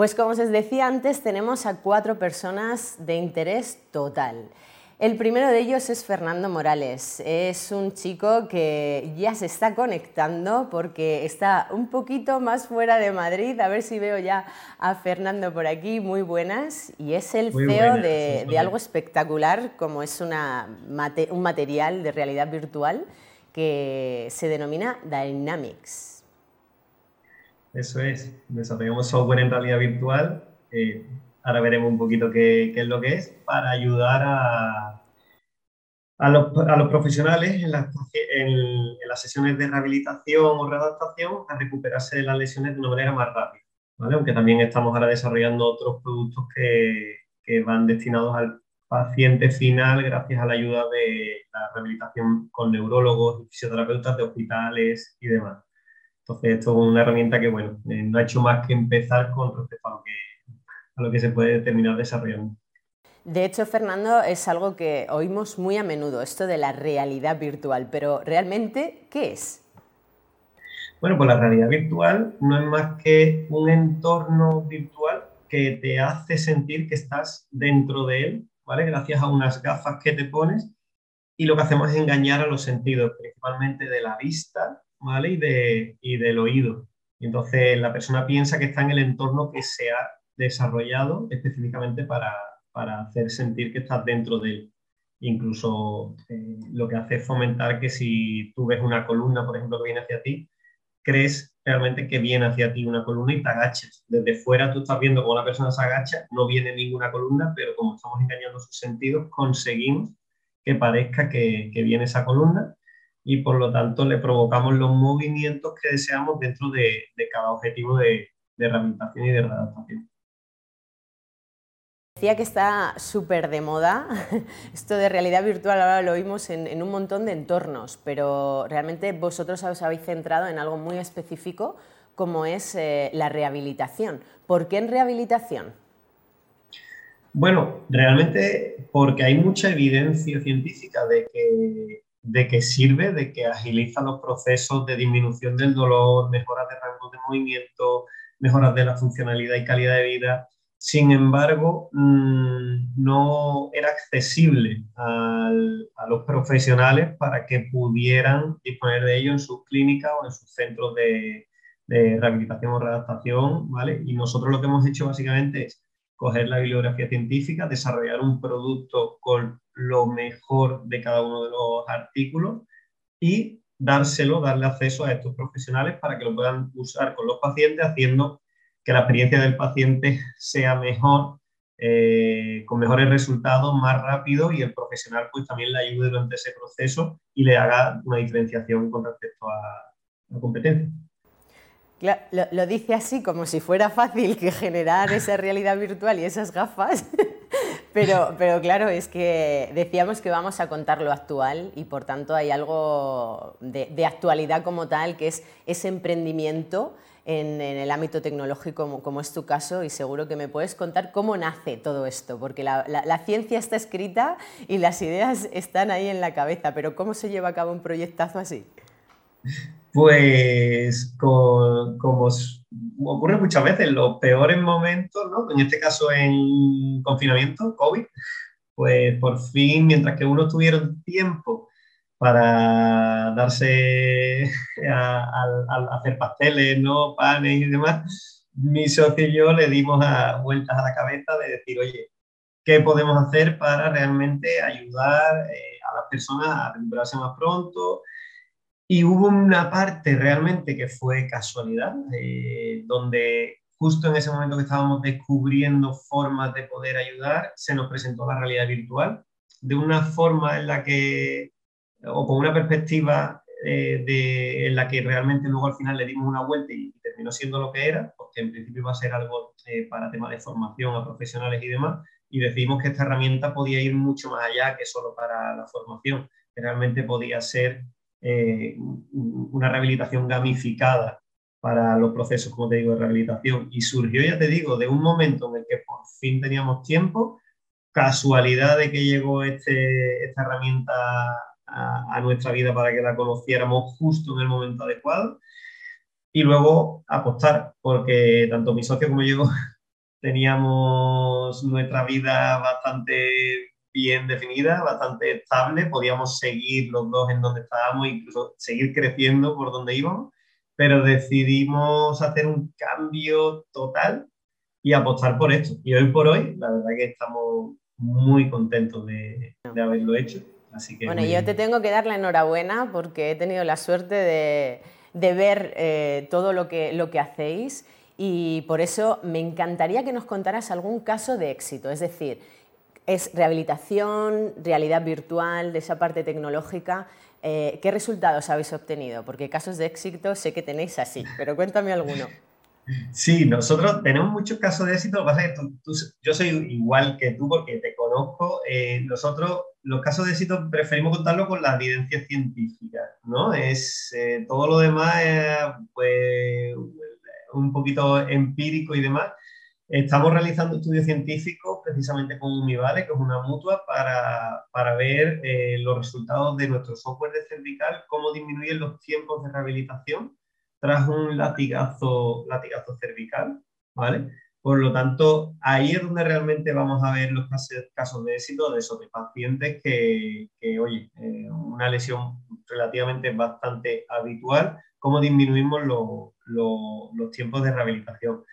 Pues como os decía antes, tenemos a cuatro personas de interés total. El primero de ellos es Fernando Morales. Es un chico que ya se está conectando porque está un poquito más fuera de Madrid. A ver si veo ya a Fernando por aquí. Muy buenas. Y es el CEO de, algo espectacular como es un material de realidad virtual que se denomina Dynamics. Eso es. Desarrollamos software en realidad virtual. Eh, ahora veremos un poquito qué, es lo que es, para ayudar a, a, los, profesionales en las, sesiones de rehabilitación o readaptación a recuperarse de las lesiones de una manera más rápida. ¿vale? Aunque también estamos ahora desarrollando otros productos que, que van destinados al paciente final gracias a la ayuda de la rehabilitación con neurólogos fisioterapeutas de hospitales y demás. Entonces, esto es una herramienta que, bueno, eh, no ha hecho más que empezar con respecto a lo que lo que se puede terminar desarrollando. De hecho, Fernando, es algo que oímos muy a menudo, esto de la realidad virtual, pero realmente, ¿qué es? Bueno, pues la realidad virtual no es más que un entorno virtual que te hace sentir que estás dentro de él, ¿vale? Gracias a unas gafas que te pones y lo que hacemos es engañar a los sentidos, principalmente de la vista, ¿vale? Y, de, y del oído. Entonces la persona piensa que está en el entorno que se ha desarrollado específicamente para, para hacer sentir que estás dentro de él. Incluso eh, lo que hace es fomentar que si tú ves una columna, por ejemplo, que viene hacia ti, crees realmente que viene hacia ti una columna y te agachas. Desde fuera tú estás viendo cómo la persona se agacha, no viene ninguna columna, pero como estamos engañando sus sentidos, conseguimos que parezca que viene esa columna y por lo tanto le provocamos los movimientos que deseamos dentro de, de cada objetivo de, de rehabilitación y de readaptación. Decía que está súper de moda. Esto de realidad virtual ahora lo oímos en, un montón de entornos, pero realmente vosotros os habéis centrado en algo muy específico como es eh, la rehabilitación. ¿Por qué en rehabilitación? Bueno, realmente porque hay mucha evidencia científica de que, de que sirve, de que agiliza los procesos de disminución del dolor, mejoras de rango de movimiento, mejoras de la funcionalidad y calidad de vida sin embargo, mm, no era accesible a los profesionales para que pudieran disponer de ello en sus clínicas o en sus centros de, rehabilitación o readaptación, ¿vale? Y nosotros lo que hemos hecho básicamente es coger la bibliografía científica, desarrollar un producto con lo mejor de cada uno de los artículos y dárselo, darle acceso a estos profesionales para que lo puedan usar con los pacientes haciendo que la experiencia del paciente sea mejor, eh, con mejores resultados, más rápido y el profesional pues también le ayude durante ese proceso y le haga una diferenciación con respecto a la competencia. Lo, dice así como si fuera fácil que generar esa realidad virtual y esas gafas, pero, pero claro, es que decíamos que vamos a contar lo actual y por tanto hay algo de, de actualidad como tal, que es ese emprendimiento en, el ámbito tecnológico como, es tu caso y seguro que me puedes contar cómo nace todo esto, porque la, ciencia está escrita y las ideas están ahí en la cabeza, pero ¿cómo se lleva a cabo un proyectazo así? Pues como ocurre muchas veces, los peores momentos, ¿no? en este caso en confinamiento, COVID, pues por fin, mientras que uno tuvieron tiempo para darse a, hacer pasteles, ¿no? panes y demás, mi socio y yo le dimos a, vueltas a la cabeza de decir, oye, ¿qué podemos hacer para realmente ayudar eh, a las personas a recuperarse más pronto? Y hubo una parte realmente que fue casualidad, eh, donde justo en ese momento que estábamos descubriendo formas de poder ayudar, se nos presentó la realidad virtual. De una forma en la que o con una perspectiva eh, de, en la que realmente luego al final le dimos una vuelta y, terminó siendo lo que era, porque en principio iba a ser algo eh, para temas de formación a profesionales y demás, y decidimos que esta herramienta podía ir mucho más allá que solo para la formación, que realmente podía ser eh, una rehabilitación gamificada para los procesos, como te digo, de rehabilitación. Y surgió, ya te digo, de un momento en el que por fin teníamos tiempo, casualidad de que llegó este, esta herramienta a, nuestra vida para que la conociéramos justo en el momento adecuado y luego apostar, porque tanto mi socio como yo teníamos nuestra vida bastante bien definida, bastante estable, podíamos seguir los dos en donde estábamos, incluso seguir creciendo por donde íbamos, pero decidimos hacer un cambio total y apostar por esto. Y hoy por hoy, la verdad que estamos muy contentos de, haberlo hecho. Así que bueno, yo te tengo que dar la enhorabuena porque he tenido la suerte de, ver eh, todo lo que, lo que hacéis y por eso me encantaría que nos contaras algún caso de éxito, es decir, es rehabilitación, realidad virtual, de esa parte tecnológica. Eh, ¿Qué resultados habéis obtenido? Porque casos de éxito sé que tenéis así, pero cuéntame alguno. Sí, nosotros tenemos muchos casos de éxito. Lo que pasa es que yo soy igual que tú porque te conozco. Eh, nosotros los casos de éxito preferimos contarlo con la evidencia científica, ¿no? Es eh, todo lo demás, pues un poquito empírico y demás. Estamos realizando estudios científicos precisamente con Univale, que es una mutua, para, para ver eh, los resultados de nuestro software de cervical, cómo disminuyen los tiempos de rehabilitación tras un latigazo, latigazo cervical, ¿vale? Por lo tanto, ahí es donde realmente vamos a ver los casos de éxito de esos pacientes que, oye, eh, una lesión relativamente bastante habitual, cómo disminuimos los tiempos de rehabilitación.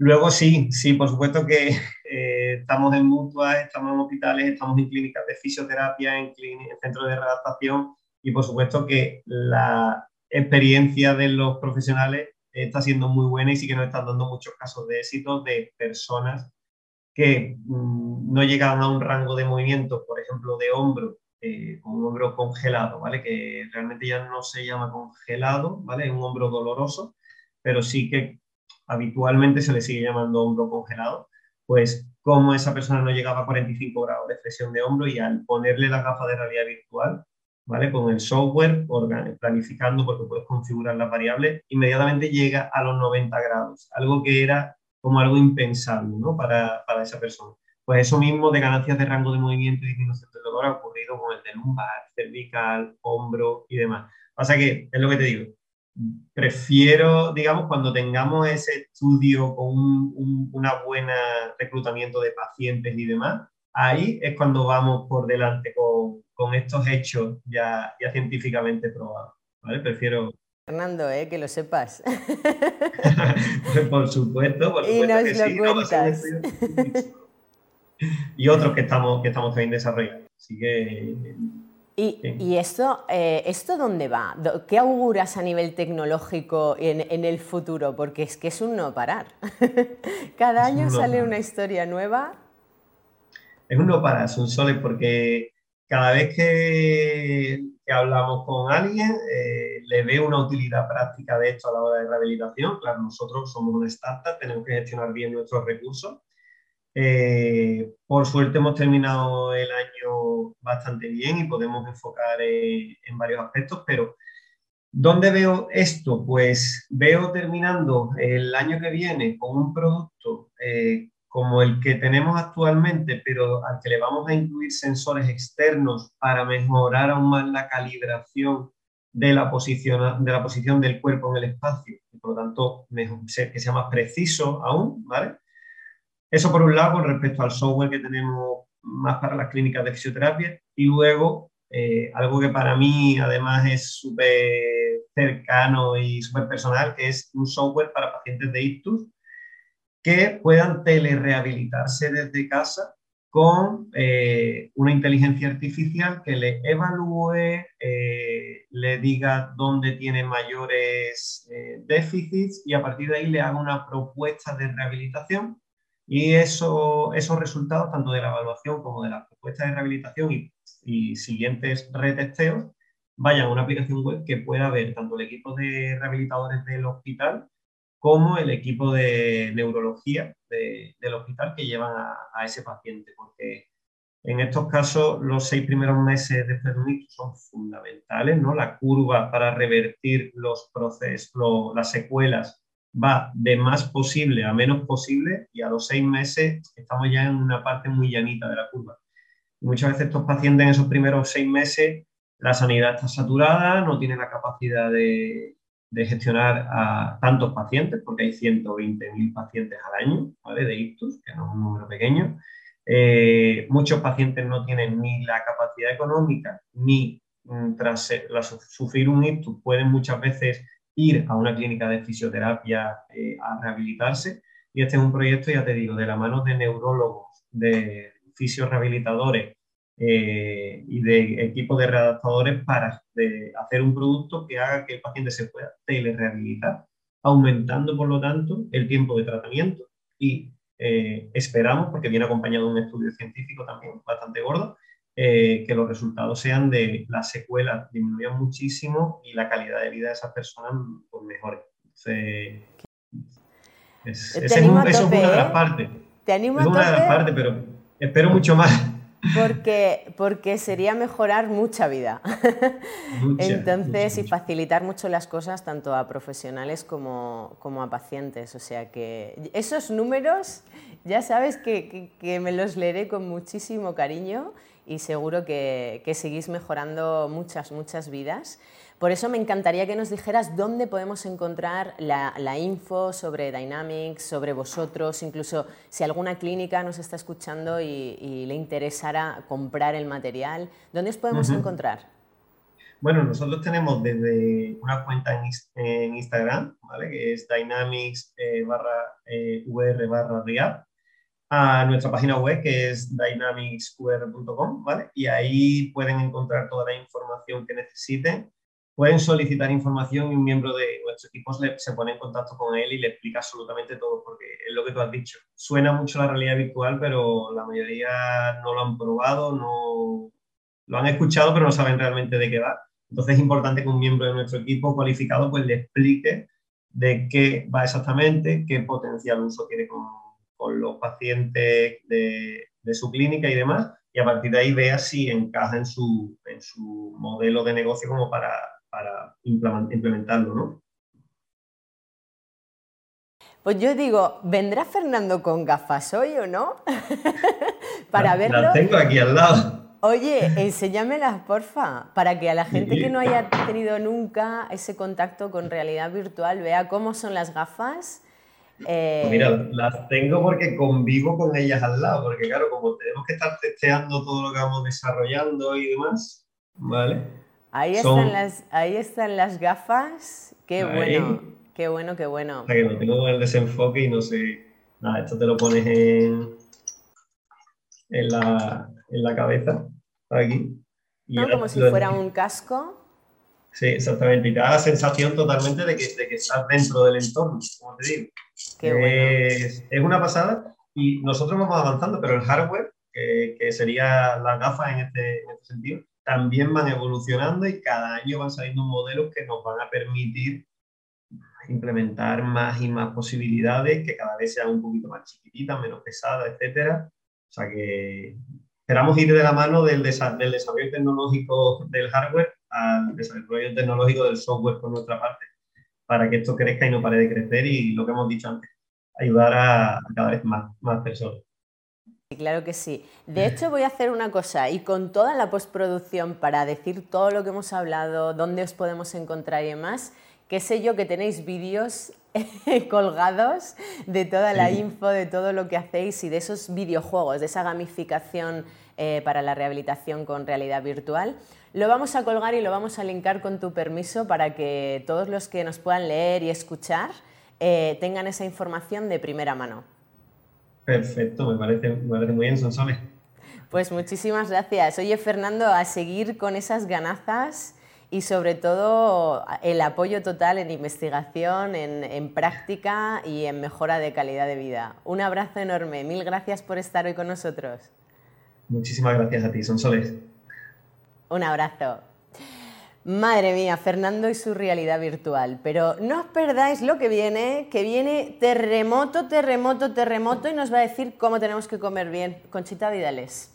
Luego sí, sí, por supuesto que eh, estamos en mutuas, estamos en hospitales, estamos en clínicas de fisioterapia, en, centros de readaptación y por supuesto que la experiencia de los profesionales está siendo muy buena y sí que nos están dando muchos casos de éxito de personas que mm, no llegaban a un rango de movimiento, por ejemplo, de hombro, eh, un hombro congelado, ¿vale? Que realmente ya no se llama congelado, ¿vale? Es un hombro doloroso, pero sí que habitualmente se le sigue llamando hombro congelado, pues como esa persona no llegaba a 45 grados de flexión de hombro y al ponerle la gafa de realidad virtual, ¿vale? Con el software, planificando, porque puedes configurar las variables, inmediatamente llega a los 90 grados, algo que era como algo impensable, ¿no? Para, para esa persona. Pues eso mismo de ganancias de rango de movimiento y disminución del dolor ha ocurrido con el de lumbar, cervical, hombro y demás. Pasa que, es lo que te digo, prefiero, digamos, cuando tengamos ese estudio con un, una buena reclutamiento de pacientes y demás, ahí es cuando vamos por delante con, con estos hechos ya, ya científicamente probados. ¿vale? Prefiero... Fernando, ¿eh? que lo sepas. por supuesto, por supuesto y nos lo cuentas. y otros que estamos, que estamos también desarrollando. Así que ¿Y, esto, eh, esto dónde va? ¿Qué auguras a nivel tecnológico en, el futuro? Porque es que es un no parar. Cada año sale una historia nueva. Es un no parar, es un sole, porque cada vez que, hablamos con alguien eh, le ve una utilidad práctica de esto a la hora de rehabilitación. Claro, nosotros somos una startup, tenemos que gestionar bien nuestros recursos eh, por suerte hemos terminado el año bastante bien y podemos enfocar eh, en varios aspectos, pero ¿dónde veo esto? Pues veo terminando el año que viene con un producto eh, como el que tenemos actualmente, pero al que le vamos a incluir sensores externos para mejorar aún más la calibración de la posición, de la posición del cuerpo en el espacio, y por lo tanto que sea más preciso aún, ¿vale? Eso por un lado con respecto al software que tenemos más para las clínicas de fisioterapia y luego eh, algo que para mí además es súper cercano y súper personal, que es un software para pacientes de ictus que puedan telerehabilitarse desde casa con eh, una inteligencia artificial que le evalúe, eh, le diga dónde tiene mayores déficits y a partir de ahí le haga una propuesta de rehabilitación y eso, esos resultados, tanto de la evaluación como de la propuesta de rehabilitación y, siguientes retesteos, vayan a una aplicación web que pueda ver tanto el equipo de rehabilitadores del hospital como el equipo de neurología del hospital que llevan a, ese paciente, porque en estos casos los seis primeros meses de un son fundamentales, ¿no? La curva para revertir los procesos, las secuelas va de más posible a menos posible y a los seis meses estamos ya en una parte muy llanita de la curva. muchas veces estos pacientes en esos primeros seis meses la sanidad está saturada, no tiene la capacidad de, de gestionar a tantos pacientes, porque hay 120.000 pacientes al año ¿vale? de ictus, que no es un número pequeño. Eh, muchos pacientes no tienen ni la capacidad económica ni mm, tras, sufrir un ictus pueden muchas veces ir a una clínica de fisioterapia eh, a rehabilitarse. Y este es un proyecto, ya te digo, de la mano de neurólogos, de fisiorehabilitadores eh, y de equipos de readaptadores para hacer un producto que haga que el paciente se pueda telerehabilitar, aumentando por lo tanto el tiempo de tratamiento y eh, esperamos, porque viene acompañado de un estudio científico también bastante gordo, eh, que los resultados sean de las secuelas disminuyan muchísimo y la calidad de vida de esas personas pues, mejore. es, es, una de las partes. Te animo es una de las partes, pero espero mucho más. Porque, porque sería mejorar mucha vida. Entonces, y facilitar mucho las cosas tanto a profesionales como, como, a pacientes. O sea que esos números ya sabes que, que, me los leeré con muchísimo cariño y seguro que, que seguís mejorando muchas, muchas vidas. Por eso me encantaría que nos dijeras dónde podemos encontrar la, info sobre Dynamics, sobre vosotros, incluso si alguna clínica nos está escuchando y, le interesara comprar el material, ¿dónde os podemos encontrar? Bueno, nosotros tenemos desde una cuenta en, Instagram, ¿vale? que es dynamics eh, barra eh, vr barra react, a nuestra página web que es dynamicsqr.com, ¿vale? Y ahí pueden encontrar toda la información que necesiten pueden solicitar información y un miembro de nuestro equipo se pone en contacto con él y le explica absolutamente todo, porque es lo que tú has dicho. Suena mucho la realidad virtual, pero la mayoría no lo han probado, no lo han escuchado, pero no saben realmente de qué va. Entonces es importante que un miembro de nuestro equipo cualificado pues le explique de qué va exactamente, qué potencial uso tiene con, con los pacientes de, de, su clínica y demás, y a partir de ahí vea si encaja en su, en su modelo de negocio como para para implementarlo, ¿no? Pues yo digo, ¿vendrá Fernando con gafas hoy o no? para verlo. Las tengo aquí al lado. Oye, enséñamelas, porfa, para que a la gente que no haya tenido nunca ese contacto con realidad virtual vea cómo son las gafas. Eh, pues mira, las tengo porque convivo con ellas al lado, porque claro, como tenemos que estar testeando todo lo que vamos desarrollando y demás, ¿vale? Ahí, están las, ahí están las gafas. Qué bueno, qué bueno, qué bueno. O sea que no tengo el desenfoque y no sé. Nada, esto te lo pones en, en, la, en la cabeza, aquí. no, como si fuera un casco. Sí, exactamente. Y te da la sensación totalmente de que, de que estás dentro del entorno, como te digo. Qué bueno. es, es, una pasada y nosotros vamos avanzando, pero el hardware, que, que sería las gafas en este, en este sentido, también van evolucionando y cada año van saliendo modelos que nos van a permitir implementar más y más posibilidades, que cada vez sean un poquito más chiquititas, menos pesadas, etcétera. O sea que esperamos ir de la mano del, del desarrollo tecnológico del hardware al desarrollo tecnológico del software por nuestra parte, para que esto crezca y no pare de crecer y lo que hemos dicho antes, ayudar a, cada vez más, más personas. Claro que sí. De hecho, voy a hacer una cosa y con toda la postproducción para decir todo lo que hemos hablado, dónde os podemos encontrar y demás, que sé yo que tenéis vídeos colgados de toda la info, de todo lo que hacéis y de esos videojuegos, de esa gamificación eh, para la rehabilitación con realidad virtual. Lo vamos a colgar y lo vamos a linkar con tu permiso para que todos los que nos puedan leer y escuchar eh, tengan esa información de primera mano. Perfecto, me parece, muy bien, Sonsoles. Pues muchísimas gracias. Oye, Fernando, a seguir con esas ganazas y sobre todo el apoyo total en investigación, en, práctica y en mejora de calidad de vida. Un abrazo enorme. Mil gracias por estar hoy con nosotros. Muchísimas gracias a ti, Sonsoles. Un abrazo. Madre mía, Fernando y su realidad virtual. Pero no os perdáis lo que viene, que viene terremoto, terremoto, terremoto y nos va a decir cómo tenemos que comer bien. Conchita Vidales.